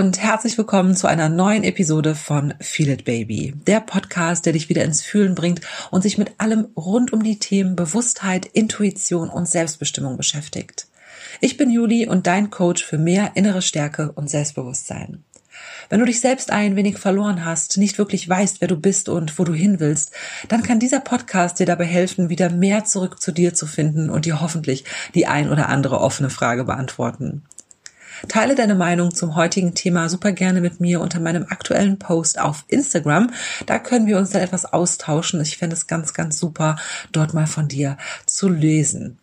und herzlich willkommen zu einer neuen Episode von Feel It Baby, der Podcast, der dich wieder ins Fühlen bringt und sich mit allem rund um die Themen Bewusstheit, Intuition und Selbstbestimmung beschäftigt. Ich bin Juli und dein Coach für mehr innere Stärke und Selbstbewusstsein. Wenn du dich selbst ein wenig verloren hast, nicht wirklich weißt, wer du bist und wo du hin willst, dann kann dieser Podcast dir dabei helfen, wieder mehr zurück zu dir zu finden und dir hoffentlich die ein oder andere offene Frage beantworten. Teile deine Meinung zum heutigen Thema super gerne mit mir unter meinem aktuellen Post auf Instagram. Da können wir uns dann etwas austauschen. Ich fände es ganz, ganz super, dort mal von dir zu lesen.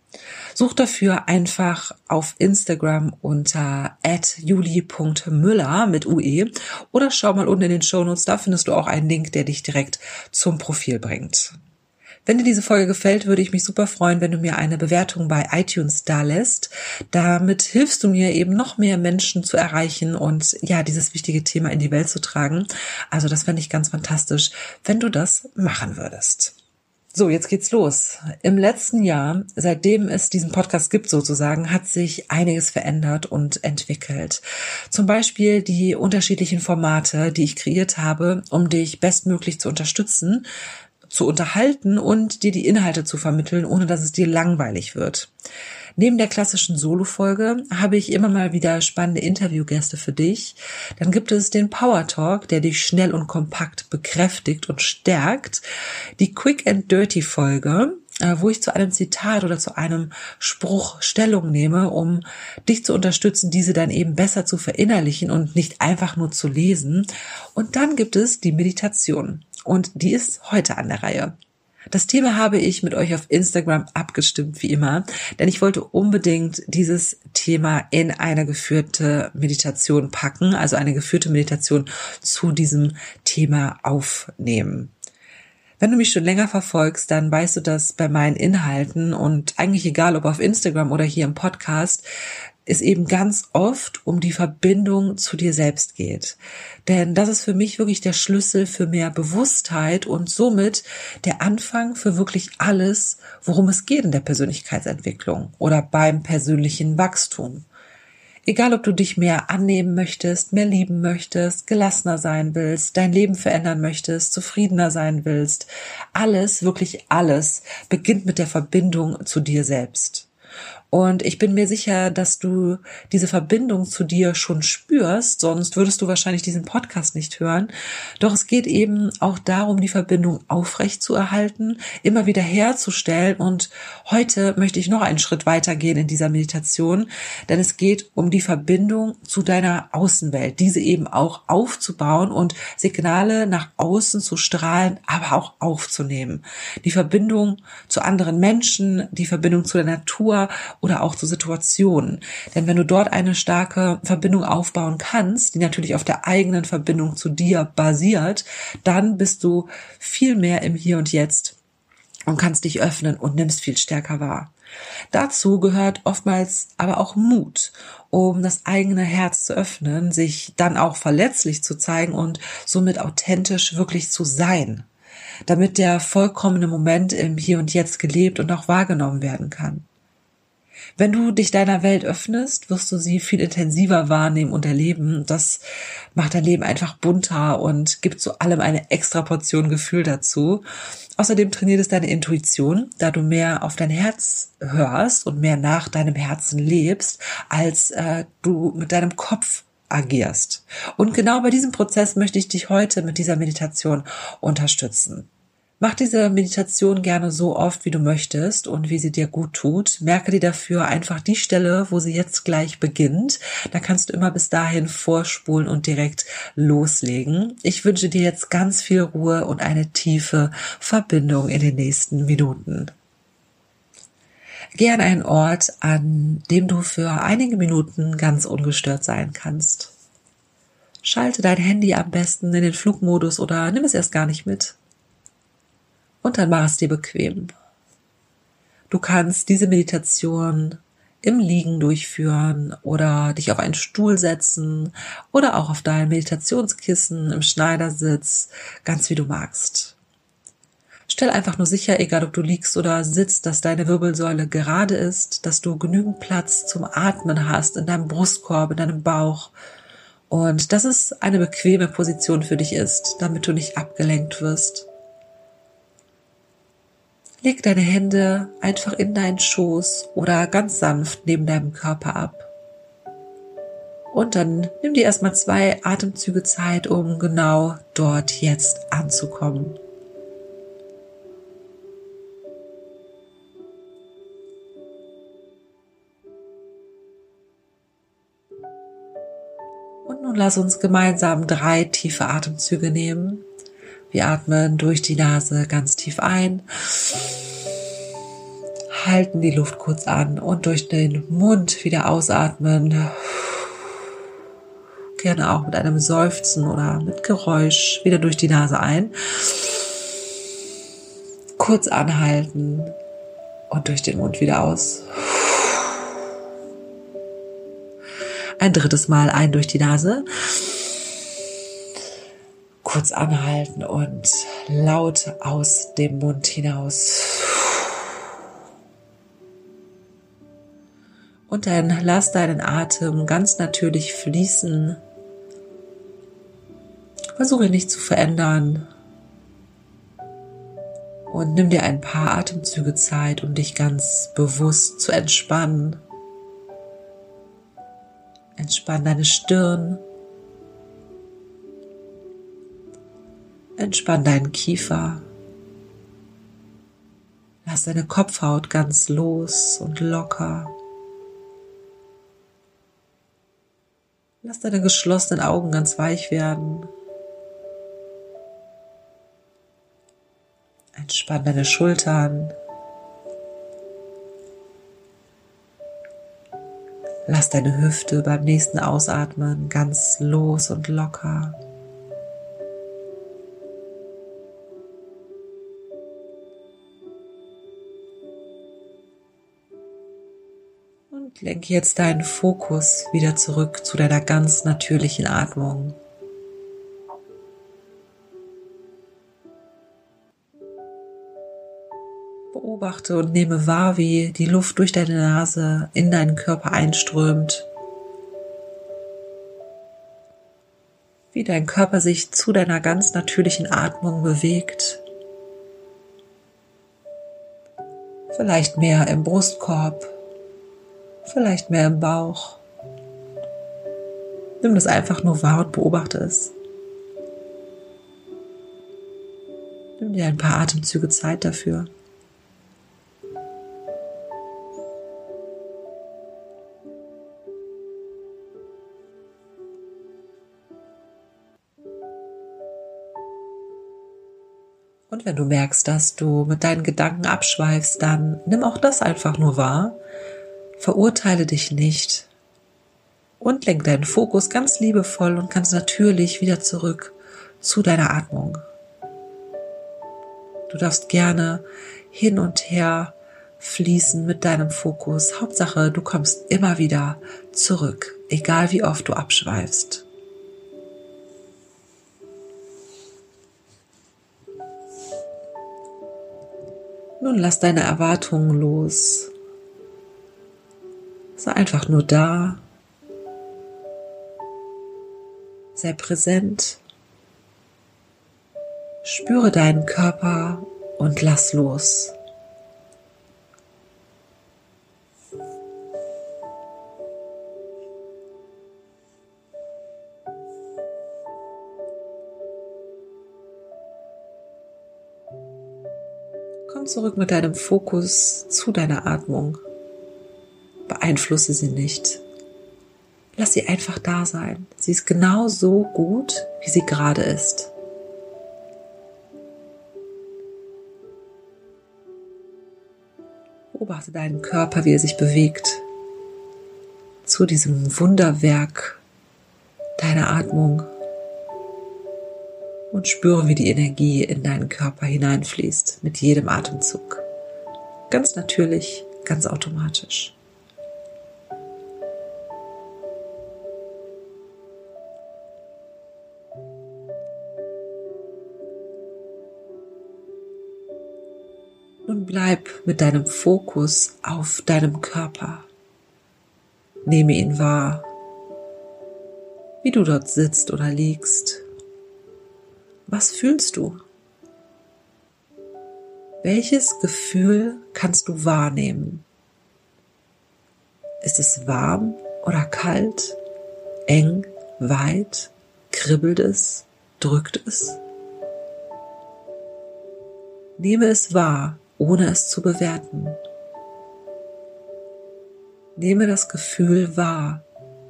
Such dafür einfach auf Instagram unter juli.müller mit UE oder schau mal unten in den Shownotes, da findest du auch einen Link, der dich direkt zum Profil bringt. Wenn dir diese Folge gefällt, würde ich mich super freuen, wenn du mir eine Bewertung bei iTunes da lässt. Damit hilfst du mir eben noch mehr Menschen zu erreichen und ja, dieses wichtige Thema in die Welt zu tragen. Also das fände ich ganz fantastisch, wenn du das machen würdest. So, jetzt geht's los. Im letzten Jahr, seitdem es diesen Podcast gibt sozusagen, hat sich einiges verändert und entwickelt. Zum Beispiel die unterschiedlichen Formate, die ich kreiert habe, um dich bestmöglich zu unterstützen, zu unterhalten und dir die Inhalte zu vermitteln, ohne dass es dir langweilig wird. Neben der klassischen Solo-Folge habe ich immer mal wieder spannende Interviewgäste für dich. Dann gibt es den Power Talk, der dich schnell und kompakt bekräftigt und stärkt. Die Quick and Dirty Folge, äh, wo ich zu einem Zitat oder zu einem Spruch Stellung nehme, um dich zu unterstützen, diese dann eben besser zu verinnerlichen und nicht einfach nur zu lesen. Und dann gibt es die Meditation und die ist heute an der Reihe. Das Thema habe ich mit euch auf Instagram abgestimmt, wie immer, denn ich wollte unbedingt dieses Thema in eine geführte Meditation packen, also eine geführte Meditation zu diesem Thema aufnehmen. Wenn du mich schon länger verfolgst, dann weißt du, dass bei meinen Inhalten und eigentlich egal ob auf Instagram oder hier im Podcast, es eben ganz oft um die Verbindung zu dir selbst geht. Denn das ist für mich wirklich der Schlüssel für mehr Bewusstheit und somit der Anfang für wirklich alles, worum es geht in der Persönlichkeitsentwicklung oder beim persönlichen Wachstum. Egal, ob du dich mehr annehmen möchtest, mehr lieben möchtest, gelassener sein willst, dein Leben verändern möchtest, zufriedener sein willst, alles, wirklich alles beginnt mit der Verbindung zu dir selbst. Und ich bin mir sicher, dass du diese Verbindung zu dir schon spürst, sonst würdest du wahrscheinlich diesen Podcast nicht hören. Doch es geht eben auch darum, die Verbindung aufrecht zu erhalten, immer wieder herzustellen. Und heute möchte ich noch einen Schritt weitergehen in dieser Meditation, denn es geht um die Verbindung zu deiner Außenwelt, diese eben auch aufzubauen und Signale nach außen zu strahlen, aber auch aufzunehmen. Die Verbindung zu anderen Menschen, die Verbindung zu der Natur oder auch zu Situationen. Denn wenn du dort eine starke Verbindung aufbauen kannst, die natürlich auf der eigenen Verbindung zu dir basiert, dann bist du viel mehr im Hier und Jetzt und kannst dich öffnen und nimmst viel stärker wahr. Dazu gehört oftmals aber auch Mut, um das eigene Herz zu öffnen, sich dann auch verletzlich zu zeigen und somit authentisch wirklich zu sein, damit der vollkommene Moment im Hier und Jetzt gelebt und auch wahrgenommen werden kann. Wenn du dich deiner Welt öffnest, wirst du sie viel intensiver wahrnehmen und erleben. Das macht dein Leben einfach bunter und gibt zu allem eine extra Portion Gefühl dazu. Außerdem trainiert es deine Intuition, da du mehr auf dein Herz hörst und mehr nach deinem Herzen lebst, als äh, du mit deinem Kopf agierst. Und genau bei diesem Prozess möchte ich dich heute mit dieser Meditation unterstützen. Mach diese Meditation gerne so oft, wie du möchtest und wie sie dir gut tut. Merke dir dafür einfach die Stelle, wo sie jetzt gleich beginnt. Da kannst du immer bis dahin vorspulen und direkt loslegen. Ich wünsche dir jetzt ganz viel Ruhe und eine tiefe Verbindung in den nächsten Minuten. Geh an einen Ort, an dem du für einige Minuten ganz ungestört sein kannst. Schalte dein Handy am besten in den Flugmodus oder nimm es erst gar nicht mit und dann mach es dir bequem. Du kannst diese Meditation im Liegen durchführen oder dich auf einen Stuhl setzen oder auch auf dein Meditationskissen im Schneidersitz, ganz wie du magst. Stell einfach nur sicher, egal ob du liegst oder sitzt, dass deine Wirbelsäule gerade ist, dass du genügend Platz zum Atmen hast in deinem Brustkorb, in deinem Bauch Und dass es eine bequeme Position für dich ist, damit du nicht abgelenkt wirst. Leg deine Hände einfach in deinen Schoß oder ganz sanft neben deinem Körper ab. Und dann nimm dir erstmal zwei Atemzüge Zeit, um genau dort jetzt anzukommen. Und nun lass uns gemeinsam drei tiefe Atemzüge nehmen. Wir atmen durch die Nase ganz tief ein, halten die Luft kurz an und durch den Mund wieder ausatmen. Gerne auch mit einem Seufzen oder mit Geräusch wieder durch die Nase ein. Kurz anhalten und durch den Mund wieder aus. Ein drittes Mal ein durch die Nase kurz anhalten und laut aus dem Mund hinaus. Und dann lass deinen Atem ganz natürlich fließen. Versuche nicht zu verändern. Und nimm dir ein paar Atemzüge Zeit, um dich ganz bewusst zu entspannen. Entspann deine Stirn, Entspann deinen Kiefer. Lass deine Kopfhaut ganz los und locker. Lass deine geschlossenen Augen ganz weich werden. Entspann deine Schultern. Lass deine Hüfte beim nächsten Ausatmen ganz los und locker. Lenke jetzt deinen Fokus wieder zurück zu deiner ganz natürlichen Atmung. Beobachte und nehme wahr, wie die Luft durch deine Nase in deinen Körper einströmt. Wie dein Körper sich zu deiner ganz natürlichen Atmung bewegt. Vielleicht mehr im Brustkorb vielleicht mehr im Bauch. Nimm das einfach nur wahr und beobachte es. Nimm dir ein paar Atemzüge Zeit dafür. Und wenn du merkst, dass du mit deinen Gedanken abschweifst, dann nimm auch das einfach nur wahr Verurteile dich nicht und lenk deinen Fokus ganz liebevoll und ganz natürlich wieder zurück zu deiner Atmung. Du darfst gerne hin und her fließen mit deinem Fokus. Hauptsache, du kommst immer wieder zurück, egal wie oft du abschweifst. Nun lass deine Erwartungen los Sei einfach nur da. Sei präsent. Spüre deinen Körper und lass los. Komm zurück mit deinem Fokus zu deiner Atmung. Beeinflusse sie nicht. Lass sie einfach da sein. Sie ist genau so gut, wie sie gerade ist. Beobachte deinen Körper, wie er sich bewegt zu diesem Wunderwerk deiner Atmung und spüre, wie die Energie in deinen Körper hineinfließt mit jedem Atemzug. Ganz natürlich, ganz automatisch. Bleib mit deinem Fokus auf deinem Körper. Nehme ihn wahr, wie du dort sitzt oder liegst. Was fühlst du? Welches Gefühl kannst du wahrnehmen? Ist es warm oder kalt, eng, weit, kribbelt es, drückt es? Nehme es wahr, ohne es zu bewerten. Nehme das Gefühl wahr,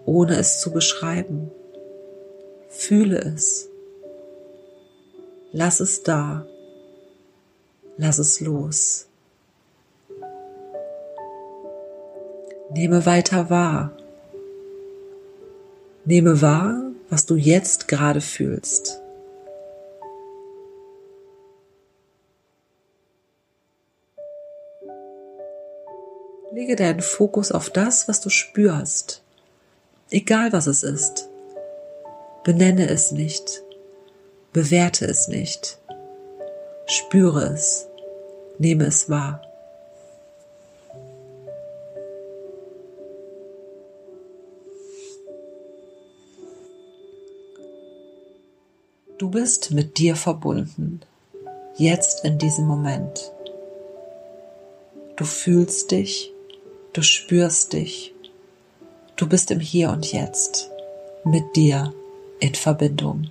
ohne es zu beschreiben. Fühle es. Lass es da. Lass es los. Nehme weiter wahr. Nehme wahr, was du jetzt gerade fühlst. Lege deinen Fokus auf das, was du spürst, egal was es ist. Benenne es nicht, bewerte es nicht, spüre es, nehme es wahr. Du bist mit dir verbunden, jetzt in diesem Moment. Du fühlst dich Du spürst dich. Du bist im Hier und Jetzt mit dir in Verbindung.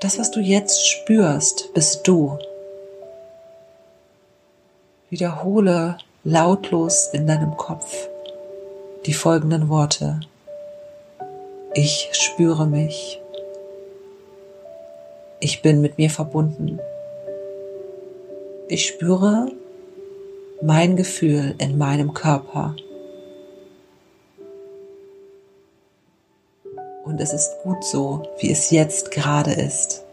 Das, was du jetzt spürst, bist du. Wiederhole lautlos in deinem Kopf die folgenden Worte. Ich spüre mich. Ich bin mit mir verbunden. Ich spüre, mein Gefühl in meinem Körper. Und es ist gut so, wie es jetzt gerade ist.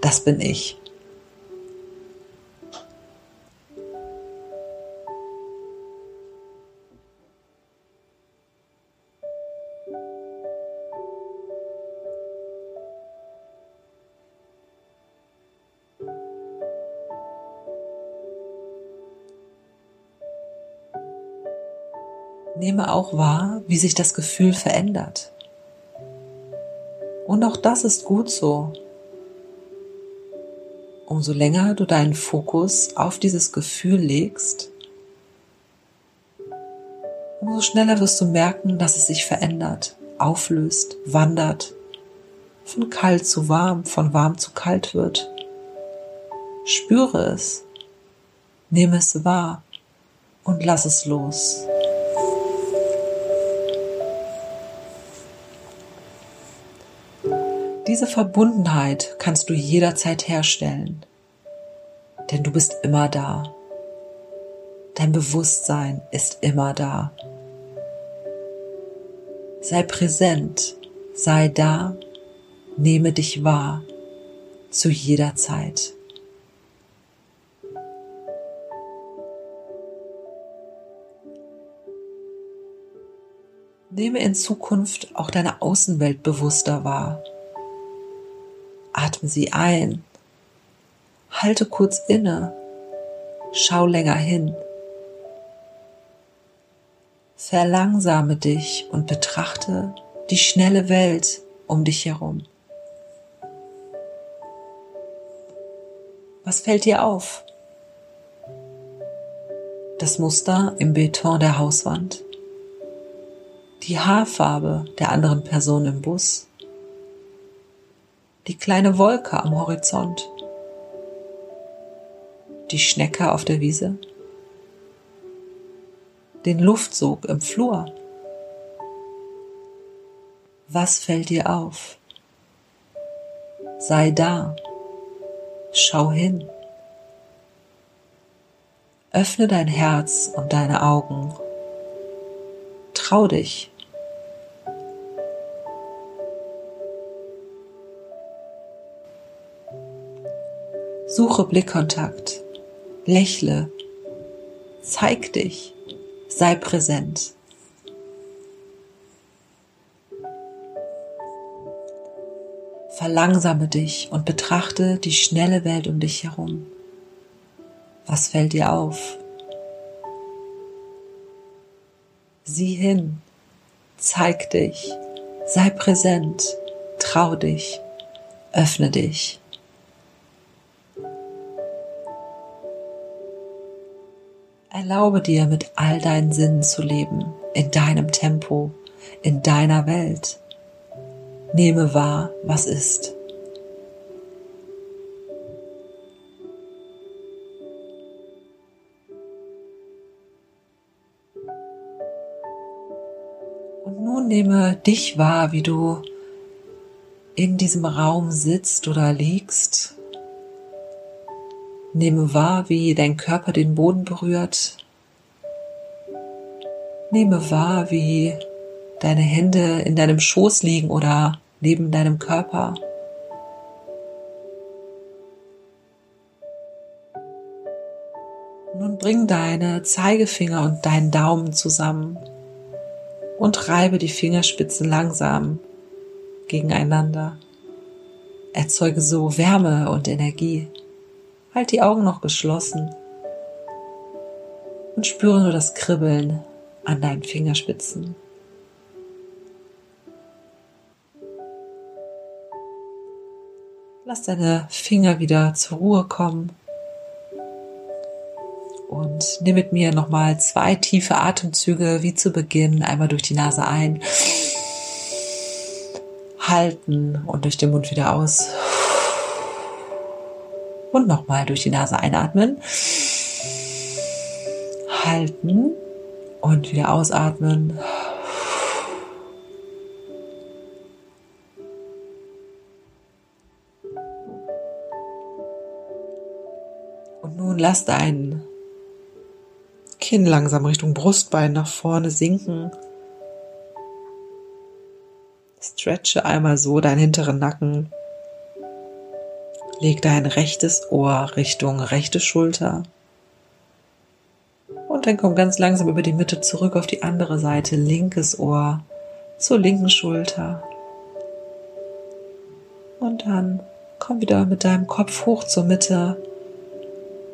Das bin ich. Nehme auch wahr, wie sich das Gefühl verändert. Und auch das ist gut so. Umso länger du deinen Fokus auf dieses Gefühl legst, umso schneller wirst du merken, dass es sich verändert, auflöst, wandert, von kalt zu warm, von warm zu kalt wird. Spüre es, nehme es wahr und lass es los. Diese Verbundenheit kannst du jederzeit herstellen, denn du bist immer da. Dein Bewusstsein ist immer da. Sei präsent, sei da, nehme dich wahr, zu jeder Zeit. Nehme in Zukunft auch deine Außenwelt bewusster wahr. Atme sie ein. Halte kurz inne. Schau länger hin. Verlangsame dich und betrachte die schnelle Welt um dich herum. Was fällt dir auf? Das Muster im Beton der Hauswand? Die Haarfarbe der anderen Person im Bus? Die kleine Wolke am Horizont, die Schnecke auf der Wiese, den Luftsog im Flur. Was fällt dir auf? Sei da, schau hin. Öffne dein Herz und deine Augen. Trau dich. Suche Blickkontakt, lächle, zeig dich, sei präsent. Verlangsame dich und betrachte die schnelle Welt um dich herum. Was fällt dir auf? Sieh hin, zeig dich, sei präsent, trau dich, öffne dich. Erlaube dir, mit all deinen Sinnen zu leben, in deinem Tempo, in deiner Welt. Nehme wahr, was ist. Und nun nehme dich wahr, wie du in diesem Raum sitzt oder liegst. Nehme wahr, wie dein Körper den Boden berührt. Nehme wahr, wie deine Hände in deinem Schoß liegen oder neben deinem Körper. Nun bring deine Zeigefinger und deinen Daumen zusammen und reibe die Fingerspitzen langsam gegeneinander. Erzeuge so Wärme und Energie. Halt die Augen noch geschlossen und spüre nur das Kribbeln an deinen Fingerspitzen. Lass deine Finger wieder zur Ruhe kommen und nimm mit mir nochmal zwei tiefe Atemzüge wie zu Beginn. Einmal durch die Nase ein, halten und durch den Mund wieder aus. Und nochmal durch die Nase einatmen, halten und wieder ausatmen. Und nun lass dein Kinn langsam Richtung Brustbein nach vorne sinken. Stretche einmal so deinen hinteren Nacken. Leg dein rechtes Ohr Richtung rechte Schulter. Und dann komm ganz langsam über die Mitte zurück auf die andere Seite, linkes Ohr zur linken Schulter. Und dann komm wieder mit deinem Kopf hoch zur Mitte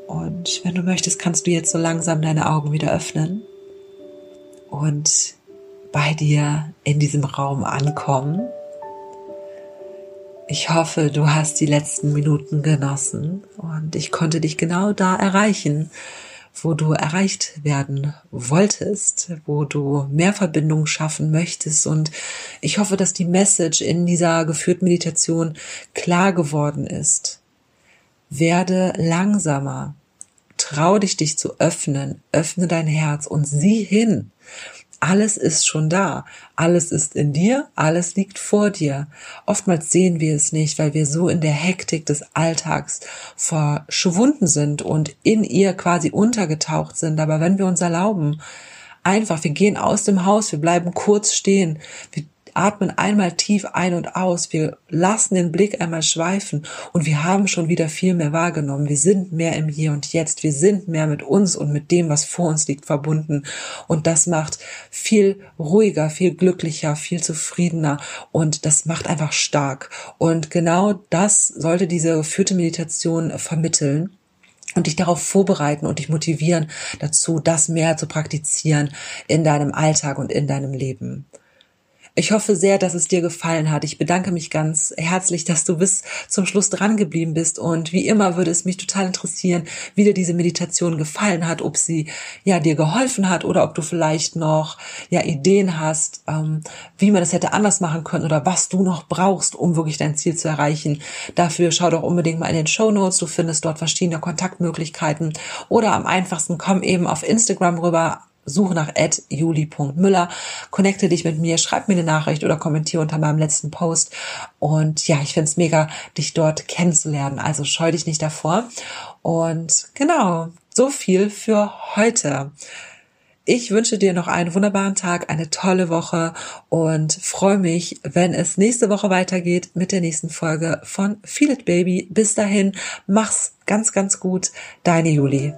und wenn du möchtest, kannst du jetzt so langsam deine Augen wieder öffnen und bei dir in diesem Raum ankommen. Ich hoffe, du hast die letzten Minuten genossen und ich konnte dich genau da erreichen, wo du erreicht werden wolltest, wo du mehr Verbindung schaffen möchtest. Und ich hoffe, dass die Message in dieser geführten Meditation klar geworden ist. Werde langsamer, Trau dich, dich zu öffnen. Öffne dein Herz und sieh hin. Alles ist schon da. Alles ist in dir. Alles liegt vor dir. Oftmals sehen wir es nicht, weil wir so in der Hektik des Alltags verschwunden sind und in ihr quasi untergetaucht sind. Aber wenn wir uns erlauben, einfach, wir gehen aus dem Haus, wir bleiben kurz stehen, wir atmen einmal tief ein und aus, wir lassen den Blick einmal schweifen und wir haben schon wieder viel mehr wahrgenommen. Wir sind mehr im Hier und Jetzt, wir sind mehr mit uns und mit dem, was vor uns liegt, verbunden und das macht viel ruhiger, viel glücklicher, viel zufriedener und das macht einfach stark. Und genau das sollte diese geführte Meditation vermitteln und dich darauf vorbereiten und dich motivieren dazu, das mehr zu praktizieren in deinem Alltag und in deinem Leben. Ich hoffe sehr, dass es dir gefallen hat. Ich bedanke mich ganz herzlich, dass du bis zum Schluss dran geblieben bist. Und wie immer würde es mich total interessieren, wie dir diese Meditation gefallen hat, ob sie ja dir geholfen hat oder ob du vielleicht noch ja Ideen hast, ähm, wie man das hätte anders machen können oder was du noch brauchst, um wirklich dein Ziel zu erreichen. Dafür schau doch unbedingt mal in den Show Notes. Du findest dort verschiedene Kontaktmöglichkeiten oder am einfachsten komm eben auf Instagram rüber suche nach juli.müller, connecte dich mit mir, schreib mir eine Nachricht oder kommentiere unter meinem letzten Post. Und ja, ich find's mega, dich dort kennenzulernen. Also scheu dich nicht davor. Und genau, so viel für heute. Ich wünsche dir noch einen wunderbaren Tag, eine tolle Woche und freue mich, wenn es nächste Woche weitergeht mit der nächsten Folge von Feel It Baby. Bis dahin, mach's ganz, ganz gut. Deine Juli.